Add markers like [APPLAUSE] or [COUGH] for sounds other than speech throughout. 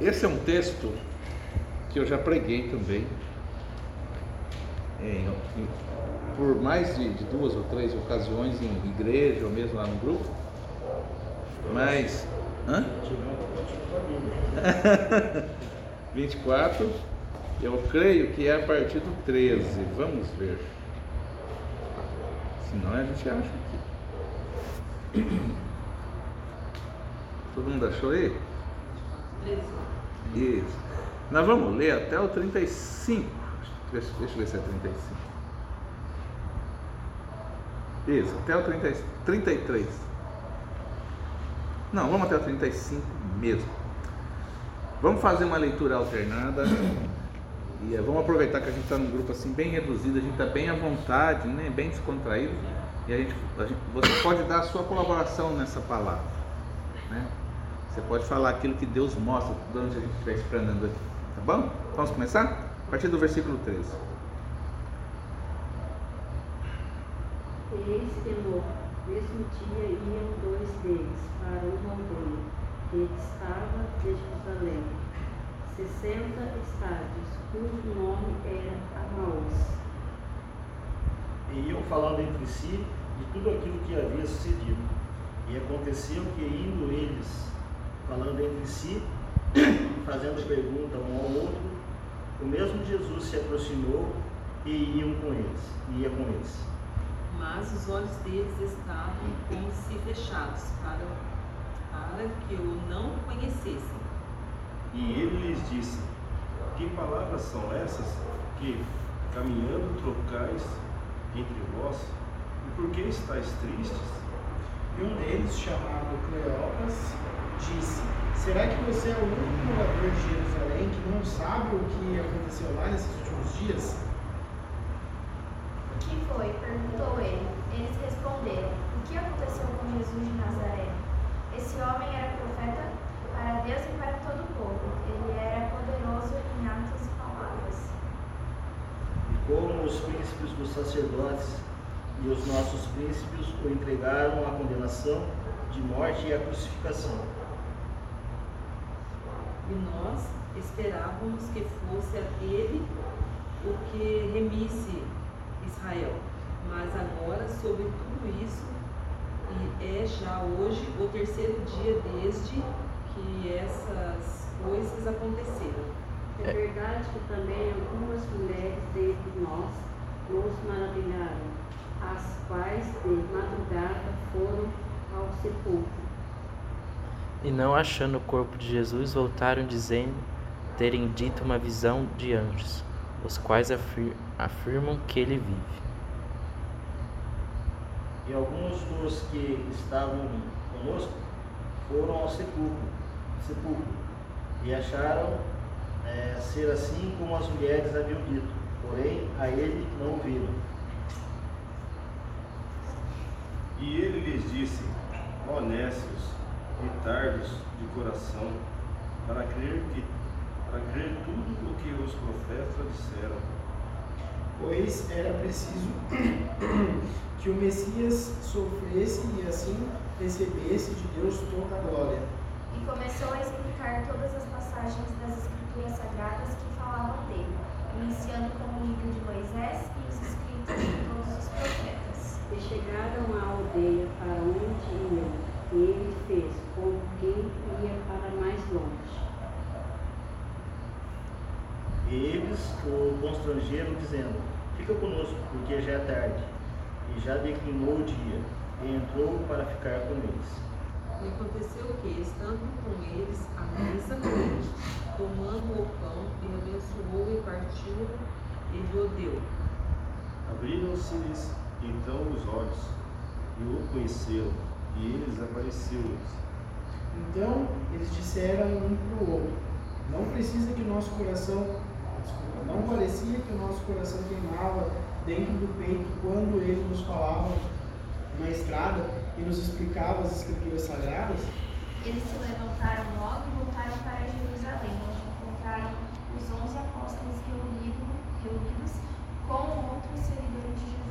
esse é um texto que eu já preguei também em, em, por mais de, de, duas ou três ocasiões em igreja ou mesmo lá no grupo. Mas. Hã? [LAUGHS] 24, eu creio que é a partir do 13. Vamos ver. Senão a gente acha aqui. [COUGHS] Todo mundo achou aí? 13. Isso. Nós vamos ler até o 35. Deixa, deixa eu ver se é 35. Isso, até o 30, 33. Não, vamos até o 35 mesmo. Vamos fazer uma leitura alternada. E eh, vamos aproveitar que a gente está num grupo assim bem reduzido, a gente está bem à vontade, né? bem descontraído. E a gente, a gente, você pode dar a sua colaboração nessa palavra. Né? Você pode falar aquilo que Deus mostra durante a gente estiver explanando aqui. Tá bom? Vamos começar? A partir do versículo 13. Eis que no mesmo dia iam dois deles para uma aldeia que estava de Jerusalém, sessenta estádios, cujo nome era Amaús. E iam falando entre si de tudo aquilo que havia sucedido. E aconteceu que, indo eles falando entre si, [CLEARS THROAT] fazendo pergunta um ao outro, o mesmo Jesus se aproximou e iam com eles, ia com eles. Mas os olhos deles estavam como se fechados para, para que o não conhecessem. E ele lhes disse: Que palavras são essas que, caminhando, trocais entre vós? E por que estáis tristes? E um deles, chamado Cleopas, disse: Será que você é o único morador de Jerusalém que não sabe o que aconteceu lá nesses últimos dias? O que foi? perguntou ele. Eles responderam: O que aconteceu com Jesus de Nazaré? Esse homem era profeta para Deus e para todo o povo. Ele era poderoso em atos e palavras. E como os príncipes dos sacerdotes e os nossos príncipes o entregaram à condenação de morte e à crucificação e nós esperávamos que fosse aquele o que remisse Israel. Mas agora, sobre tudo isso, e é já hoje o terceiro dia desde que essas coisas aconteceram. É verdade que também algumas mulheres dentre nós nos maravilharam, as quais de madrugada foram ao sepulcro e não achando o corpo de Jesus, voltaram dizendo terem dito uma visão de anjos, os quais afir afirmam que ele vive. E alguns dos que estavam conosco foram ao sepulcro, sepulcro e acharam é, ser assim como as mulheres haviam dito, porém a ele não viram. E ele lhes disse: Honestos, e tardos de coração, para crer, que, para crer tudo o que os profetas disseram. Pois era preciso [CLEARS THROAT] que o Messias sofresse e assim recebesse de Deus toda a glória. E começou a explicar todas as passagens das Escrituras Sagradas que falavam dele, iniciando com o livro de Moisés e os escritos de todos os profetas. E chegaram à aldeia para onde iam e ele fez como quem ia para mais longe. E eles o constrangeram, dizendo: Fica conosco, porque já é tarde, e já declinou o dia, e entrou para ficar com eles. E aconteceu que, estando com eles à mesa, tomando o pão, e abençoou e partiu, e lhe deu. Abriram-se-lhes então os olhos, e o conheceram e eles apareceu-lhes. Então eles disseram um para o outro: Não precisa que o nosso coração, desculpa, não parecia que o nosso coração queimava dentro do peito quando ele nos falava na estrada e nos explicava as escrituras sagradas? Eles se levantaram logo e voltaram para Jerusalém, onde encontraram os onze apóstolos reunidos, reunidos com outros seguidores de Jesus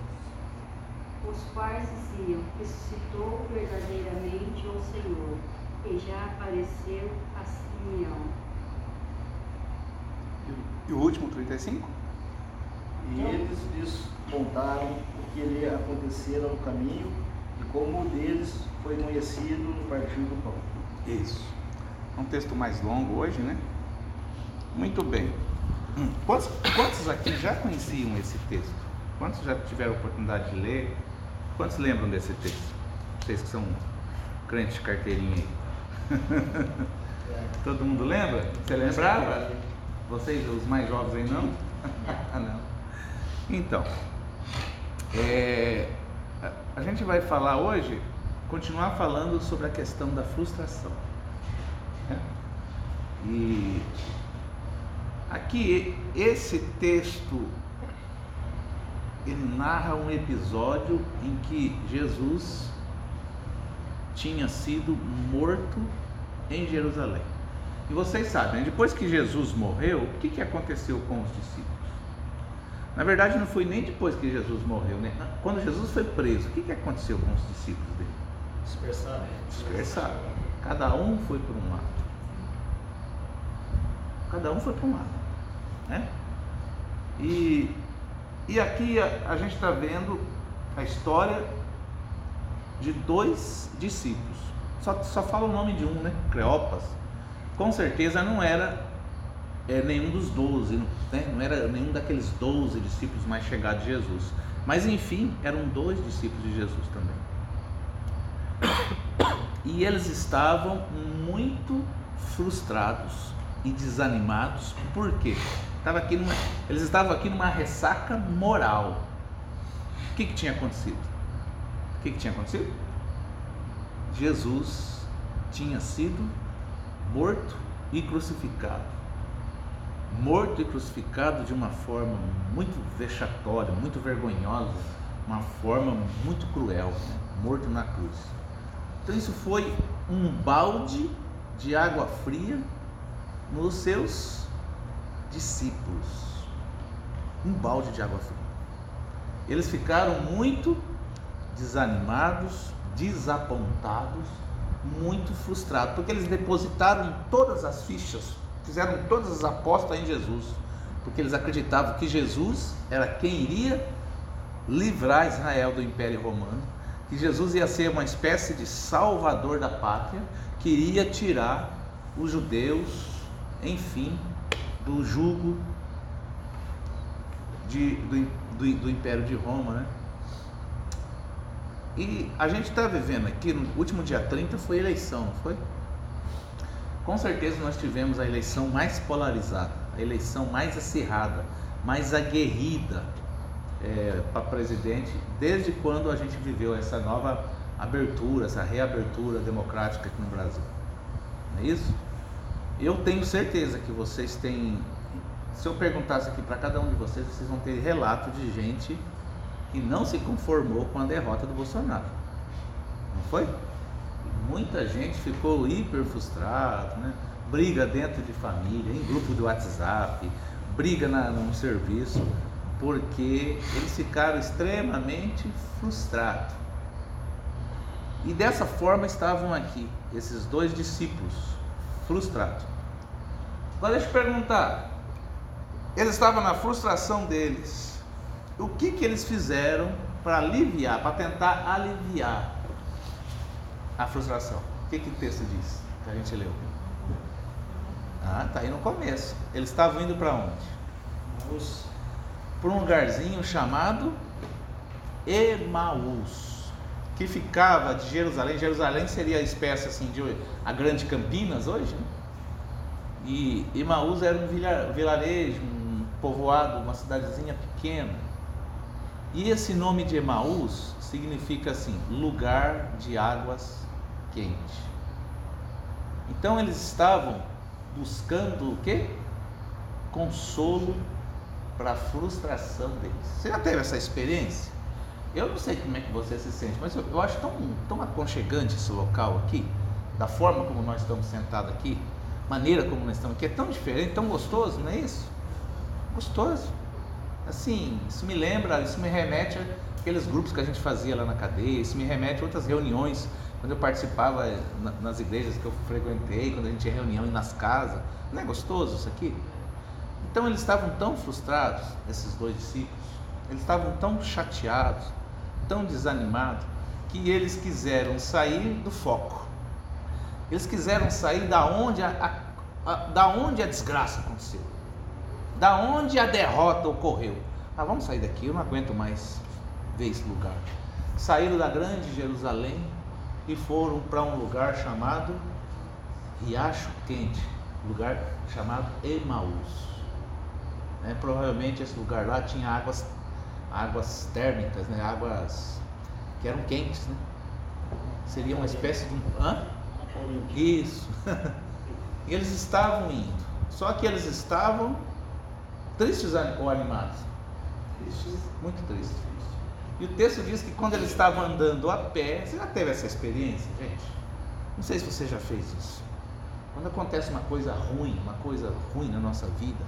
os quais diziam: Ressuscitou verdadeiramente o Senhor, e já apareceu a Simeão. E o último, 35? E eles lhes contaram o que lhe acontecera no caminho e como o deles foi conhecido no partir do pão. Isso. É um texto mais longo hoje, né? Muito bem. Hum, Quantos, quantos aqui já conheciam esse texto? Quantos já tiveram oportunidade de ler? Quantos lembram desse texto? Vocês que são crentes de carteirinha aí. [LAUGHS] Todo mundo lembra? Você lembrava? Vocês, os mais jovens aí, não? [LAUGHS] não. Então, é, a- gente vai falar hoje, continuar falando sobre a questão da frustração. né? E aqui, esse texto, ele narra um episódio em que Jesus tinha sido morto em Jerusalém. E vocês sabem, né? depois que Jesus morreu, o que, que aconteceu com os discípulos? Na verdade, não foi nem depois que Jesus morreu, né? Quando Jesus foi preso, o que, que aconteceu com os discípulos dele? Dispersado. Dispersaram. Cada um foi por um lado. Cada um foi para um lado. Né? E, e aqui a, a gente está vendo a história de dois discípulos. Só, só fala o nome de um, né? Cleopas. Com certeza não era é, nenhum dos doze, né? não era nenhum daqueles doze discípulos mais chegados de Jesus. Mas enfim, eram dois discípulos de Jesus também. E eles estavam muito frustrados e desanimados, por quê? Estava aqui numa, eles estavam aqui numa ressaca moral. O que, que tinha acontecido? O que, que tinha acontecido? Jesus tinha sido morto e crucificado. Morto e crucificado de uma forma muito vexatória, muito vergonhosa, uma forma muito cruel, né? morto na cruz. Então isso foi um balde de água fria nos seus discípulos. Um balde de água fria. Eles ficaram muito desanimados, desapontados, muito frustrados, porque eles depositaram todas as fichas, fizeram todas as apostas em Jesus, porque eles acreditavam que Jesus era quem iria livrar Israel do Império Romano, que Jesus ia ser uma espécie de salvador da pátria, que iria tirar os judeus, enfim, do jugo de, do, do, do Império de Roma, né? E a gente está vivendo aqui, no último dia 30 foi eleição, não foi? Com certeza nós tivemos a eleição mais polarizada, a eleição mais acirrada, mais aguerrida é, para presidente, desde quando a gente viveu essa nova abertura, essa reabertura democrática aqui no Brasil. Não é isso? Eu tenho certeza que vocês têm. Se eu perguntasse aqui para cada um de vocês, vocês vão ter relato de gente que não se conformou com a derrota do Bolsonaro. Não foi? Muita gente ficou hiper frustrado, né? briga dentro de família, em grupo de WhatsApp, briga na, num serviço, porque eles ficaram extremamente frustrados. E dessa forma estavam aqui, esses dois discípulos, frustrados. Agora deixa eu perguntar, eles estavam na frustração deles, o que, que eles fizeram para aliviar, para tentar aliviar a frustração? O que, que o texto diz que a gente leu? Ah, tá aí no começo. Eles estavam indo para onde? Para um lugarzinho chamado Emaús, que ficava de Jerusalém. Jerusalém seria a espécie assim de a grande Campinas hoje. E Emaús era um vilarejo, um povoado, uma cidadezinha pequena. E esse nome de Emaús significa assim, lugar de águas quentes. Então eles estavam buscando o quê? Consolo para a frustração deles. Você já teve essa experiência? Eu não sei como é que você se sente, mas eu, eu acho tão, tão aconchegante esse local aqui, da forma como nós estamos sentados aqui, maneira como nós estamos aqui, é tão diferente, tão gostoso, não é isso? Gostoso. Assim, isso me lembra, isso me remete àqueles grupos que a gente fazia lá na cadeia, isso me remete a outras reuniões, quando eu participava nas igrejas que eu frequentei, quando a gente tinha reunião nas casas. Não é gostoso isso aqui? Então eles estavam tão frustrados, esses dois discípulos, eles estavam tão chateados, tão desanimados, que eles quiseram sair do foco. Eles quiseram sair da onde a, a, a da onde a desgraça aconteceu, da onde a derrota ocorreu. Ah, vamos sair daqui, eu não aguento mais ver esse lugar. Saíram da grande Jerusalém e foram para um lugar chamado Riacho Quente, lugar chamado Emaús. Né? Provavelmente esse lugar lá tinha águas, águas térmicas, né? águas que eram quentes. Né? Seria uma espécie de um. Hã? Isso. [LAUGHS] eles estavam indo. Só que eles estavam tristes ou animados? Tristes. Muito tristes. E o texto diz que quando eles estavam andando a pé, você já teve essa experiência, gente? Não sei se você já fez isso. Quando acontece uma coisa ruim, uma coisa ruim na nossa vida,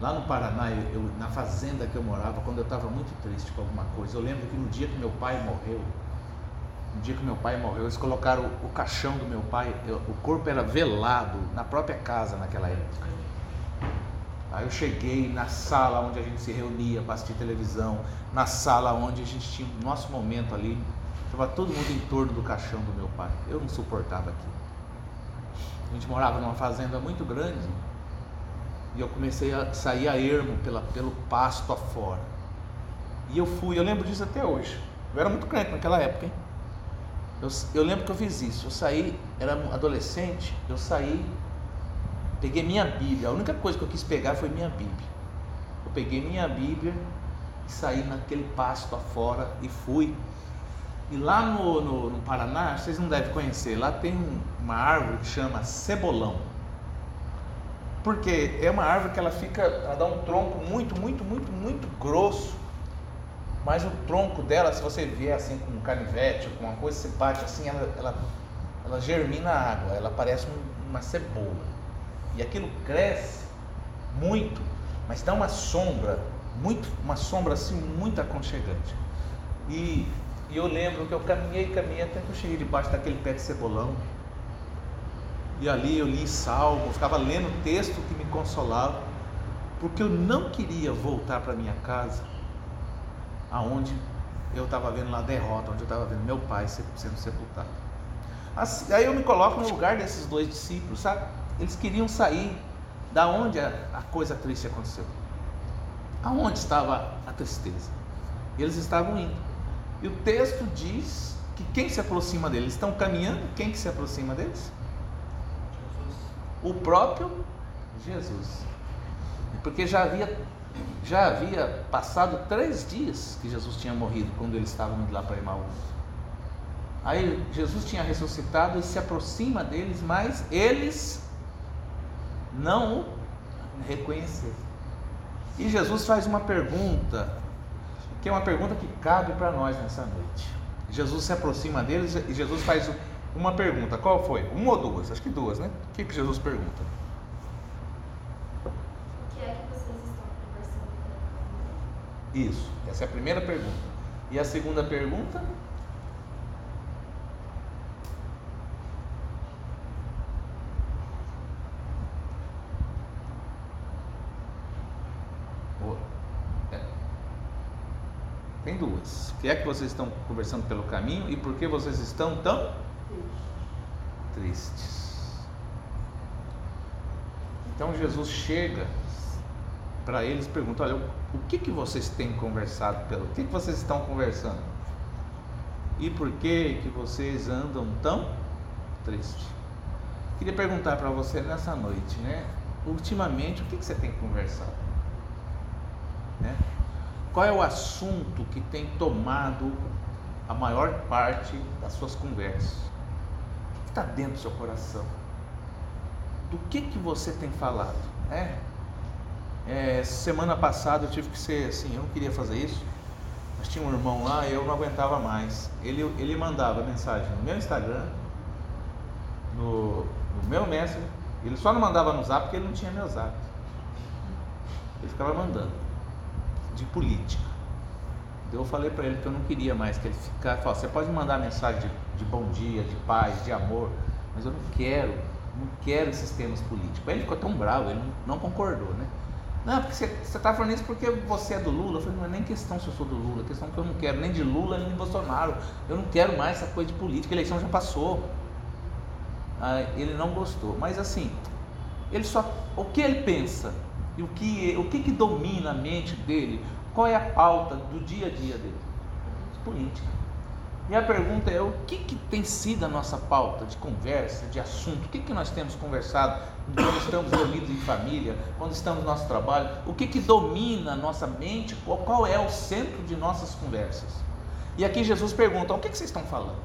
lá no Paraná, eu, eu na fazenda que eu morava, quando eu estava muito triste com alguma coisa, eu lembro que no dia que meu pai morreu, no dia que meu pai morreu, eles colocaram o, caixão do meu pai, eu, o corpo era velado na própria casa naquela época. Aí eu cheguei na sala onde a gente se reunia para assistir televisão, na sala onde a gente tinha o nosso momento ali, estava todo mundo em torno do caixão do meu pai. Eu não suportava aquilo. A gente morava numa fazenda muito grande e eu comecei a sair a ermo pela, pelo pasto afora. E eu fui, eu lembro disso até hoje. Eu era muito crente naquela época, hein? Eu, eu lembro que eu fiz isso. Eu saí, era adolescente, eu saí Peguei minha Bíblia. A única coisa que eu quis pegar foi minha Bíblia. Eu peguei minha Bíblia e saí naquele pasto afora e fui. E lá no, no, no Paraná, vocês não devem conhecer, lá tem uma árvore que chama cebolão. Porque é uma árvore que ela fica, ela dá um tronco muito, muito, muito, muito grosso. Mas o tronco dela, se você vier assim com um canivete ou com uma coisa, você bate assim, ela, ela, ela germina a água, ela parece uma cebola. E aquilo cresce muito, mas dá uma sombra, muito, uma sombra assim muito aconchegante. E, e eu lembro que eu caminhei, caminhei até que eu cheguei debaixo daquele pé de cebolão. E ali eu li salmo, ficava lendo texto que me consolava, porque eu não queria voltar para minha casa, aonde eu estava vendo lá derrota, onde eu estava vendo meu pai sendo sepultado. Assim, aí eu me coloco no lugar desses dois discípulos, sabe? Eles queriam sair da onde a, a coisa triste aconteceu. Aonde estava a tristeza? Eles estavam indo. E o texto diz que quem se aproxima deles? Estão caminhando, quem que se aproxima deles? O próprio Jesus. Porque já havia, já havia passado três dias que Jesus tinha morrido quando eles estavam indo lá para Emaús. Aí Jesus tinha ressuscitado e se aproxima deles, mas eles não reconhecer. E Jesus faz uma pergunta, que é uma pergunta que cabe para nós nessa noite. Jesus se aproxima deles e Jesus faz uma pergunta. Qual foi? Uma ou duas? Acho que duas, né? O que, que Jesus pergunta? O que é que vocês estão conversando? Isso, essa é a primeira pergunta. E a segunda pergunta? Tem duas. O que é que vocês estão conversando pelo caminho e por que vocês estão tão tristes? Então Jesus chega para eles e pergunta: Olha, o que, que vocês têm conversado? Pelo, o que, que vocês estão conversando? E por que, que vocês andam tão tristes? Queria perguntar para você nessa noite, né? Ultimamente, o que, que você tem conversado? Né? Qual é o assunto que tem tomado a maior parte das suas conversas? Está dentro do seu coração? Do que que você tem falado? É, é, semana passada eu tive que ser assim, eu não queria fazer isso, mas tinha um irmão lá e eu não aguentava mais. Ele, ele mandava mensagem no meu Instagram, no, no meu Messenger, ele só não mandava no Zap porque ele não tinha meu Zap. Ele ficava mandando de política. Eu falei para ele que eu não queria mais que ele ficasse. Você pode mandar mensagem de, de, bom dia, de paz, de amor, mas eu não quero, não quero esses temas políticos. Aí ele ficou tão bravo, ele não concordou, né? Não, porque você está falando isso porque você é do Lula. Eu falei, não é nem questão se eu sou do Lula, é questão que eu não quero nem de Lula nem de Bolsonaro. Eu não quero mais essa coisa de política, a eleição já passou. Ah, ele não gostou. Mas assim, ele só. O que ele pensa? E o que, o que, que domina a mente dele? Qual é a pauta do dia a dia dele? Política. E a pergunta é: o que, que tem sido a nossa pauta de conversa, de assunto? O que, que nós temos conversado quando estamos reunidos em família, quando estamos no nosso trabalho? O que, que domina a nossa mente? Qual, qual é o centro de nossas conversas? E aqui Jesus pergunta: o que, que vocês estão falando?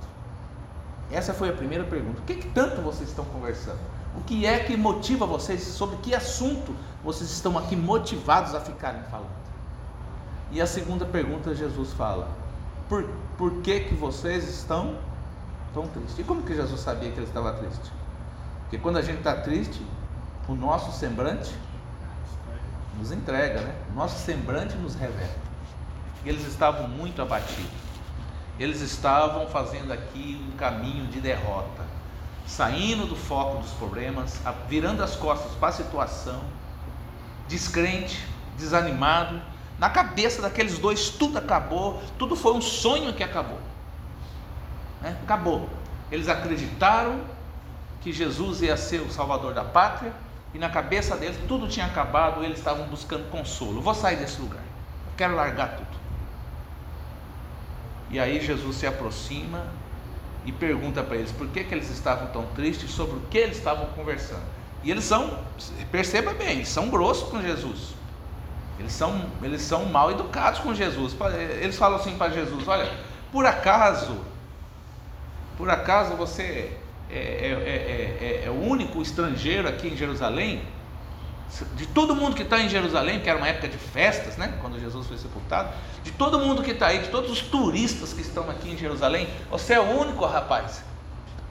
Essa foi a primeira pergunta. O que, que tanto vocês estão conversando? O que é que motiva vocês? Sobre que assunto vocês estão aqui motivados a ficarem falando? E a segunda pergunta, Jesus fala: por, por que, que vocês estão tão tristes? E como que Jesus sabia que ele estava triste? Porque quando a gente está triste, o nosso semblante nos entrega, né? O nosso semblante nos revela. Eles estavam muito abatidos. Eles estavam fazendo aqui um caminho de derrota, saindo do foco dos problemas, virando as costas para a situação, descrente, desanimado, na cabeça daqueles dois tudo acabou, tudo foi um sonho que acabou. Né? Acabou. Eles acreditaram que Jesus ia ser o salvador da pátria e na cabeça deles tudo tinha acabado, eles estavam buscando consolo. Vou sair desse lugar. Quero largar tudo. E aí Jesus se aproxima e pergunta para eles por que, que eles estavam tão tristes, sobre o que eles estavam conversando. E eles são, perceba bem, eles são grossos com Jesus. Eles são, eles são mal educados com Jesus. Eles falam assim para Jesus: Olha, por acaso, por acaso você é, é, é, é, o único estrangeiro aqui em Jerusalém? De todo mundo que está em Jerusalém, que era uma época de festas, né? Quando Jesus foi sepultado, de todo mundo que está aí, de todos os turistas que estão aqui em Jerusalém, você é o único rapaz.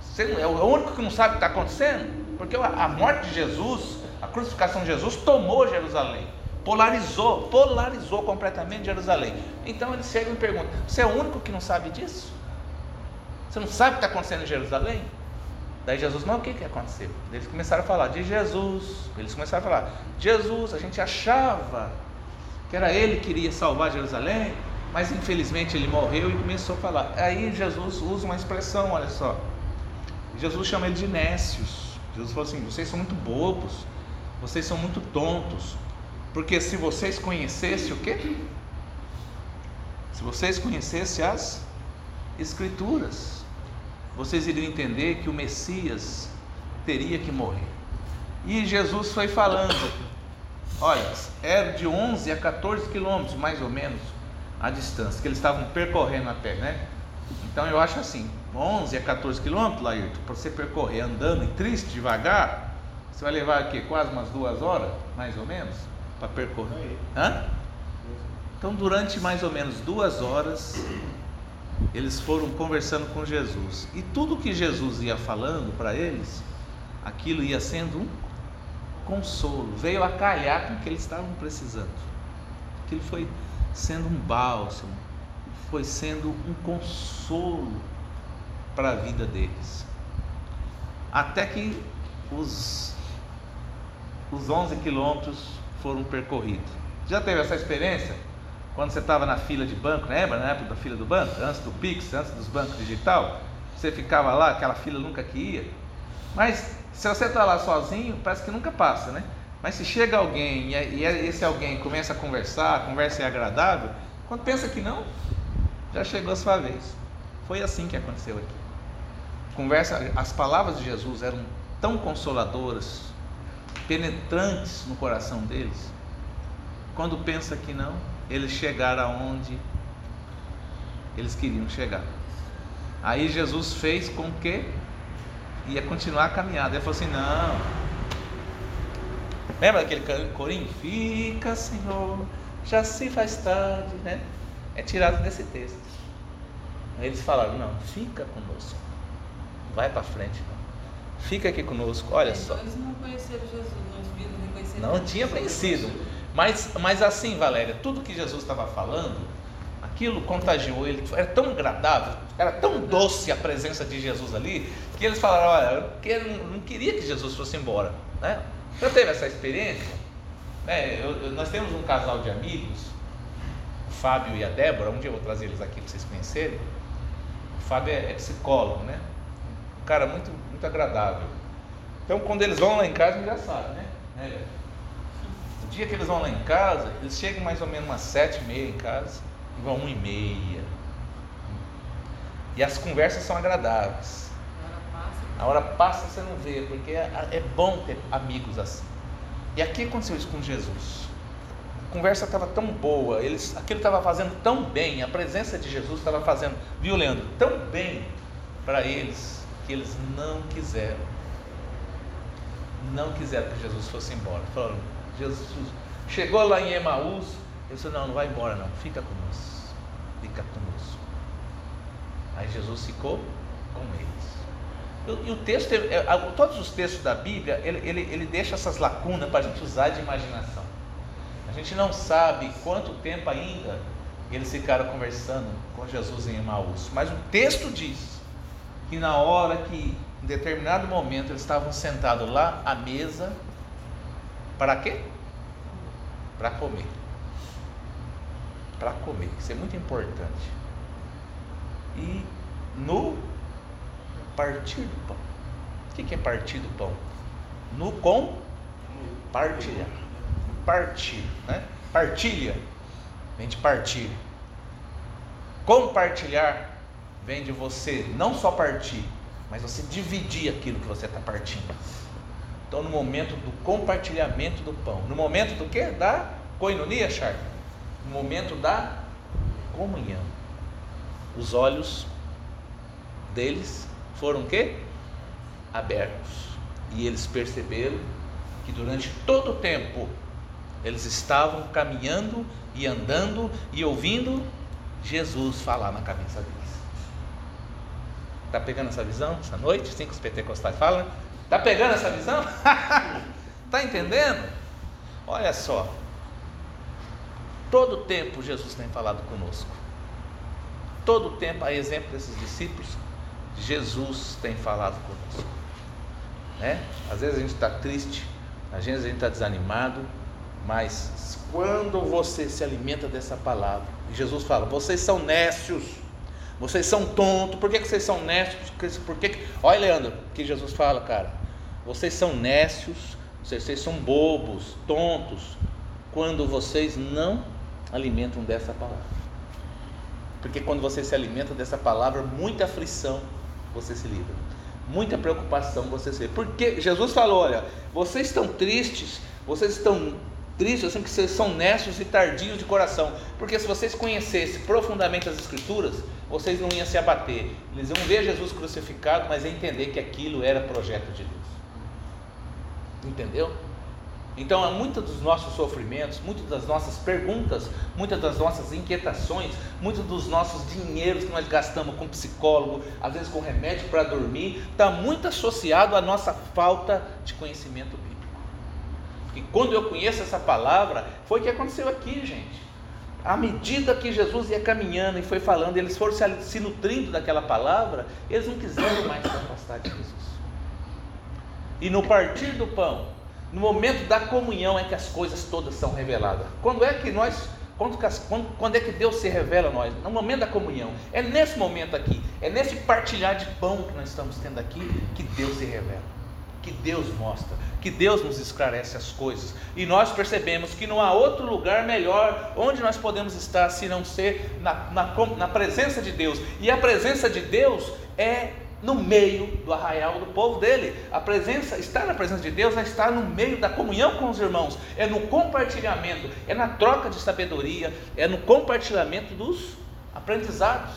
Você é o único que não sabe o que está acontecendo, porque a morte de Jesus, a crucificação de Jesus tomou Jerusalém polarizou, polarizou completamente Jerusalém. Então eles chegam e perguntam: Você é o único que não sabe disso? Você não sabe o que está acontecendo em Jerusalém? Daí Jesus, mas o que, que aconteceu? Eles começaram a falar de Jesus. Eles começaram a falar: Jesus, a gente achava que era ele que iria salvar Jerusalém, mas infelizmente ele morreu e começou a falar. Aí Jesus usa uma expressão, olha só. Jesus chama ele de nécios. Jesus falou assim: vocês são muito bobos, vocês são muito tontos. Porque se vocês conhecessem o quê? Se vocês conhecessem as Escrituras, vocês iriam entender que o Messias teria que morrer. E Jesus foi falando, olha, era de 11 a 14 quilômetros, mais ou menos, a distância, que eles estavam percorrendo a pé, né? Então eu acho assim, 11 a 14 quilômetros, Laírton, para você percorrer andando e triste, devagar, você vai levar aqui quase umas duas horas, mais ou menos para percorrer. Hã? Então, durante mais ou menos duas horas, eles foram conversando com Jesus. E tudo que Jesus ia falando para eles, aquilo ia sendo um consolo, veio a calhar com o que eles estavam precisando. Aquilo foi sendo um bálsamo, foi sendo um consolo para a vida deles. Até que os, os 11 quilômetros foram percorridos. Já teve essa experiência? Quando você estava na fila de banco, lembra? Na época da fila do banco, antes do Pix, antes dos bancos digital, você ficava lá, aquela fila nunca que ia. Mas se você está lá sozinho, parece que nunca passa, né? Mas se chega alguém e esse alguém começa a conversar, a conversa é agradável, quando pensa que não, já chegou a sua vez. Foi assim que aconteceu aqui. Conversa, as palavras de Jesus eram tão consoladoras, penetrantes no coração deles. Quando pensa que não, eles chegaram aonde eles queriam chegar. Aí Jesus fez com que ia continuar a caminhada. Ele falou assim: não. Lembra daquele corinho? Fica, Senhor, já se faz tarde, né? É tirado desse texto. Aí eles falaram: não, fica conosco. Vai para frente, não. Fica aqui conosco, olha então, só. Eles não conheceram Jesus, não viram, reconheceram Não tinha conhecido. Mas, mas assim, Valéria, tudo que Jesus estava falando, aquilo contagiou ele. Era tão agradável, era tão doce a presença de Jesus ali, que eles falaram: Olha, eu não queria que Jesus fosse embora. Né? Já teve essa experiência? É, eu- eu- nós temos um casal de amigos, o Fábio e a Débora, um dia eu vou trazer eles aqui para vocês conhecerem. O Fábio é, é psicólogo, né? Um cara muito, muito agradável. Então quando eles vão lá em casa, já sabe, né? É. O dia que eles vão lá em casa, eles chegam mais ou menos umas sete e meia em casa e vão uma e meia. E as conversas são agradáveis. A hora passa você não vê, porque é, é bom ter amigos assim. E aqui aconteceu isso com Jesus. A conversa estava tão boa, eles, aquilo estava fazendo tão bem, a presença de Jesus estava fazendo, viu, Leandro, tão bem para eles, que eles não quiseram. Não quiseram que Jesus fosse embora. Falaram, Jesus chegou lá em Emaús, ele disse, não, não vai embora não, fica conosco. Fica conosco. Aí Jesus ficou com eles. E, e o texto, é- é- todos os textos da Bíblia, ele, ele, ele deixa essas lacunas para a gente usar de imaginação. A gente não sabe quanto tempo ainda eles ficaram conversando com Jesus em Emaús, mas o texto diz que na hora que, em determinado momento, eles estavam sentados lá à mesa, para quê? Para comer. Para comer, isso é muito importante. E no partir do pão. O que que é partir do pão? No com partilhar. Partir, né? Partilha vem de partir. Compartilhar vem de você não só partir, mas você dividir aquilo que você está partindo. Então, no momento do compartilhamento do pão, no momento do que? Da coinonia, Charles. No momento da comunhão. Os olhos deles foram o quê? Abertos. E eles perceberam que durante todo o tempo eles estavam caminhando e andando e ouvindo Jesus falar na cabeça deles. Está pegando essa visão essa noite? Assim que os pentecostais falam? Está pegando essa visão? Está [LAUGHS] entendendo? Olha só. Todo tempo Jesus tem falado conosco. Todo tempo, a exemplo desses discípulos, Jesus tem falado conosco. Né? Às vezes a gente está triste, às vezes a gente está desanimado, mas quando você se alimenta dessa palavra, Jesus fala: vocês são nécios, vocês são tontos, por que, que vocês são nécios? Por que que... Olha, Leandro, o que Jesus fala, cara: vocês são nécios, vocês, são bobos, tontos, quando vocês não alimentam dessa palavra. Porque quando você se alimenta dessa palavra, muita aflição você se livra. Muita preocupação você se livra. Porque Jesus falou: olha, vocês estão tristes, vocês estão tristes, assim que vocês são nécios e tardios de coração. Porque se vocês conhecessem profundamente as Escrituras, vocês não iam se abater. Eles iam ver Jesus crucificado, mas entender que aquilo era projeto de Deus. Entendeu? Então, há muitos dos nossos sofrimentos, muitas das nossas perguntas, muitas das nossas inquietações, muitos dos nossos dinheiros que nós gastamos com psicólogo, às vezes com remédio para dormir, está muito associado à nossa falta de conhecimento bíblico. E quando eu conheço essa palavra, foi o que aconteceu aqui, gente. À medida que Jesus ia caminhando e foi falando, eles foram se nutrindo daquela palavra, eles não quiseram mais se afastar de Jesus. E no partir do pão, no momento da comunhão é que as coisas todas são reveladas. Quando é que nós, quando, quando, quando, é que Deus se revela a nós? No momento da comunhão. É nesse momento aqui, é nesse partilhar de pão que nós estamos tendo aqui que Deus se revela, que Deus mostra, que Deus nos esclarece as coisas. E nós percebemos que não há outro lugar melhor onde nós podemos estar se não ser na, na, na presença de Deus. E a presença de Deus é no meio do arraial do povo dele. A presença, estar na presença de Deus é estar no meio da comunhão com os irmãos, é no compartilhamento, é na troca de sabedoria, é no compartilhamento dos aprendizados,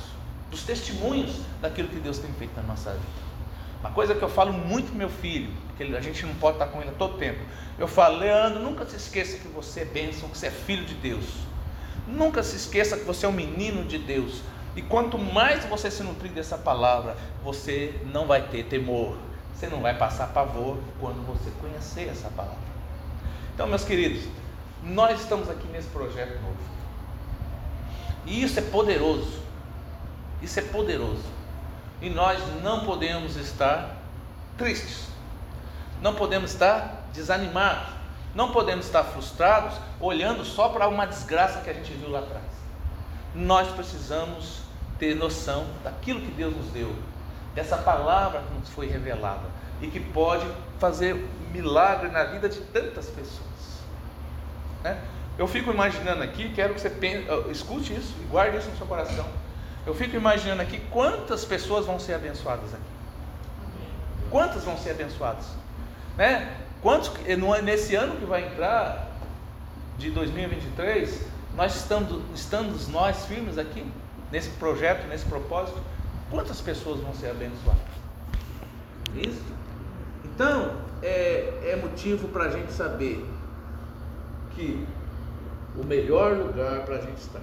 dos testemunhos daquilo que Deus tem feito na nossa vida. Uma coisa que eu falo muito pro meu filho, que a gente não pode estar com ele a todo tempo. Eu falo, Leandro, nunca se esqueça que você é bênção, que você é filho de Deus. Nunca se esqueça que você é um menino de Deus. E quanto mais você se nutrir dessa palavra, você não vai ter temor, você não vai passar pavor quando você conhecer essa palavra. Então, meus queridos, nós estamos aqui nesse projeto novo. E isso é poderoso. Isso é poderoso. E nós não podemos estar tristes. Não podemos estar desanimados. não podemos estar frustrados olhando só para uma desgraça que a gente viu lá atrás. Nós precisamos ter noção daquilo que Deus nos deu, dessa palavra que nos foi revelada e que pode fazer milagre na vida de tantas pessoas. Né? Eu fico imaginando aqui, quero que você pense, escute isso e guarde isso no seu coração. Eu fico imaginando aqui quantas pessoas vão ser abençoadas aqui. Quantas vão ser abençoadas? Né? Quantos, nesse ano que vai entrar, de 2023, nós estamos, nós firmes aqui, nesse projeto, nesse propósito, quantas pessoas vão ser abençoadas? Isso? Então, é, é motivo para a gente saber que o melhor lugar para a gente estar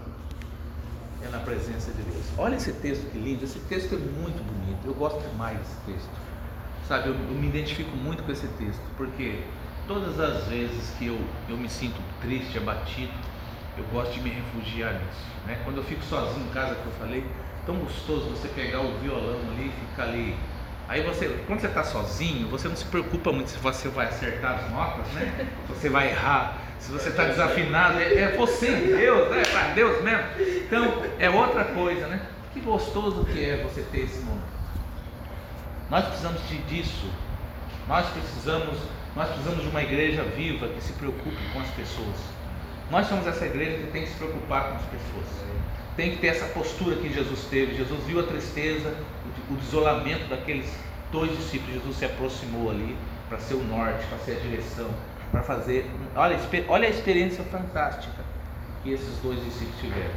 é na presença de Deus. Olha esse texto que lindo, esse texto é muito bonito, eu gosto demais desse texto. Sabe, eu, eu me identifico muito com esse texto, porque todas as vezes que eu, eu me sinto triste, abatido, eu gosto de me refugiar nisso. Né? Quando eu fico sozinho em casa, que eu falei, tão gostoso você pegar o violão ali e ficar ali. Aí você, quando você está sozinho, você não se preocupa muito se você vai acertar as notas, né? [LAUGHS] Você vai errar, se você está desafinado, é, é você e Deus, né? É para Deus mesmo. Então é outra coisa, né? Que gostoso que é você ter esse momento. Nós precisamos disso. Nós precisamos, nós precisamos de uma igreja viva que se preocupe com as pessoas. Nós somos essa igreja que tem que se preocupar com as pessoas. Tem que ter essa postura que Jesus teve. Jesus viu a tristeza, o isolamento daqueles dois discípulos. Jesus se aproximou ali para ser o norte, para ser a direção, para fazer. Olha, olha a experiência fantástica que esses dois discípulos tiveram.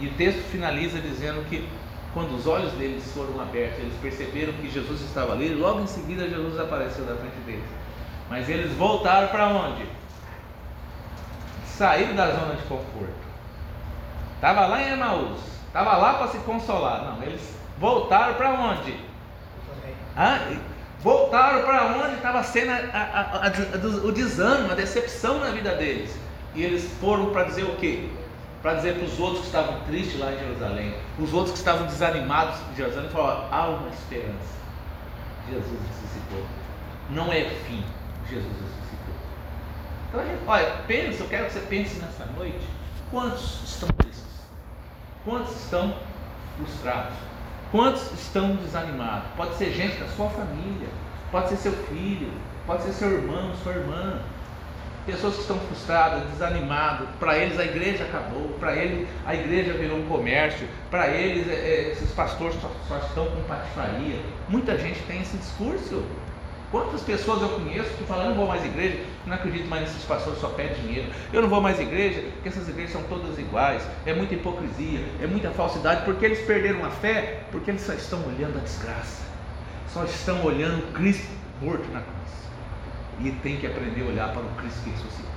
E o texto finaliza dizendo que quando os olhos deles foram abertos, eles perceberam que Jesus estava ali, logo em seguida Jesus apareceu na frente deles. Mas eles voltaram para onde? Saíram da zona de conforto. Estava lá em Emaús, estava lá para se consolar. Não, eles voltaram para onde? Ah, voltaram para onde estava sendo a, a, a, o desânimo, a decepção na vida deles. E eles foram para dizer o quê? para dizer para os outros que estavam tristes lá em Jerusalém, os outros que estavam desanimados em Jerusalém, falar: há uma esperança. Jesus ressuscitou. Não é fim, Jesus ressuscitou. Então, olha, pensa, eu quero que você pense nessa noite: quantos estão tristes? Quantos estão frustrados? Quantos estão desanimados? Pode ser gente da sua família, pode ser seu filho, pode ser seu irmão, sua irmã, pessoas que estão frustradas, desanimadas, para eles a igreja acabou, para eles a igreja virou um comércio, para eles é, esses pastores só, só, estão com patifaria. Muita gente tem esse discurso. Quantas pessoas eu conheço que falam, eu não vou mais igreja, não acredito mais nesses pastores, só pedem dinheiro. Eu não vou mais igreja, porque essas igrejas são todas iguais, é muita hipocrisia, é muita falsidade, porque eles perderam a fé, porque eles só estão olhando a desgraça, só estão olhando Cristo morto na cruz e tem que aprender a olhar para o Cristo que ressuscitou.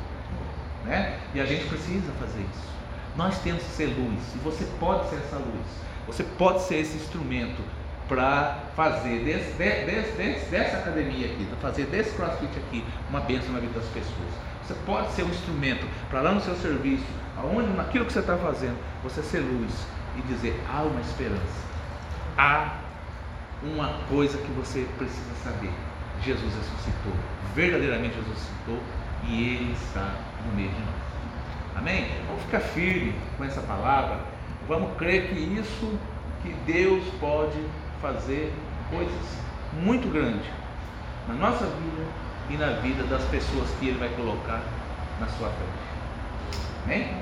Né? E a gente precisa fazer isso. Nós temos que ser luz, e você pode ser essa luz, você pode ser esse instrumento para fazer desse, desse, desse, dessa academia aqui, para fazer desse crossfit aqui uma bênção na vida das pessoas. Você pode ser um instrumento para lá no seu serviço, aonde, naquilo que você está fazendo, você ser luz e dizer: há uma esperança, há uma coisa que você precisa saber Jesus ressuscitou, verdadeiramente Jesus ressuscitou e Ele está no meio de nós. Amém? Vamos ficar firme com essa palavra. Vamos crer que isso, que Deus pode fazer coisas muito grandes na nossa vida e na vida das pessoas que Ele vai colocar na sua frente. Amém?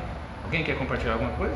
Alguém quer compartilhar alguma coisa?